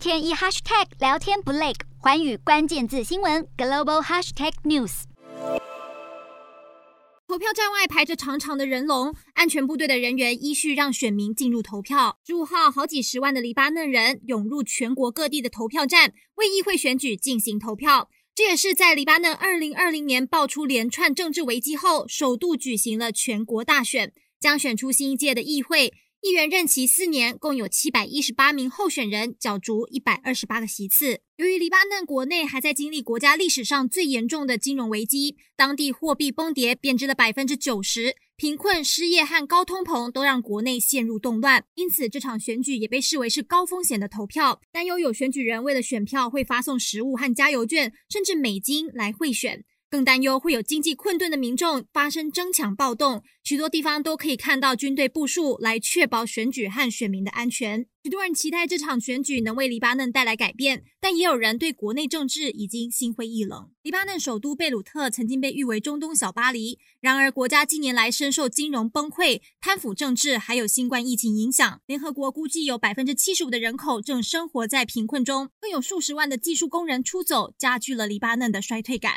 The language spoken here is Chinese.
天一 hashtag 聊天不累，寰宇关键字新闻 global hashtag news。投票站外排着长长的人龙，安全部队的人员依序让选民进入投票。十五号，好几十万的黎巴嫩人涌入全国各地的投票站，为议会选举进行投票。这也是在黎巴嫩二零二零年爆出连串政治危机后，首度举行了全国大选，将选出新一届的议会。议员任期四年，共有七百一十八名候选人角逐一百二十八个席次。由于黎巴嫩国内还在经历国家历史上最严重的金融危机，当地货币崩跌，贬值了百分之九十，贫困、失业和高通膨都让国内陷入动乱。因此，这场选举也被视为是高风险的投票，担忧有选举人为了选票会发送食物和加油券，甚至美金来贿选。更担忧会有经济困顿的民众发生争抢暴动，许多地方都可以看到军队部署来确保选举和选民的安全。许多人期待这场选举能为黎巴嫩带来改变，但也有人对国内政治已经心灰意冷。黎巴嫩首都贝鲁特曾经被誉为中东小巴黎，然而国家近年来深受金融崩溃、贪腐政治还有新冠疫情影响。联合国估计有百分之七十五的人口正生活在贫困中，更有数十万的技术工人出走，加剧了黎巴嫩的衰退感。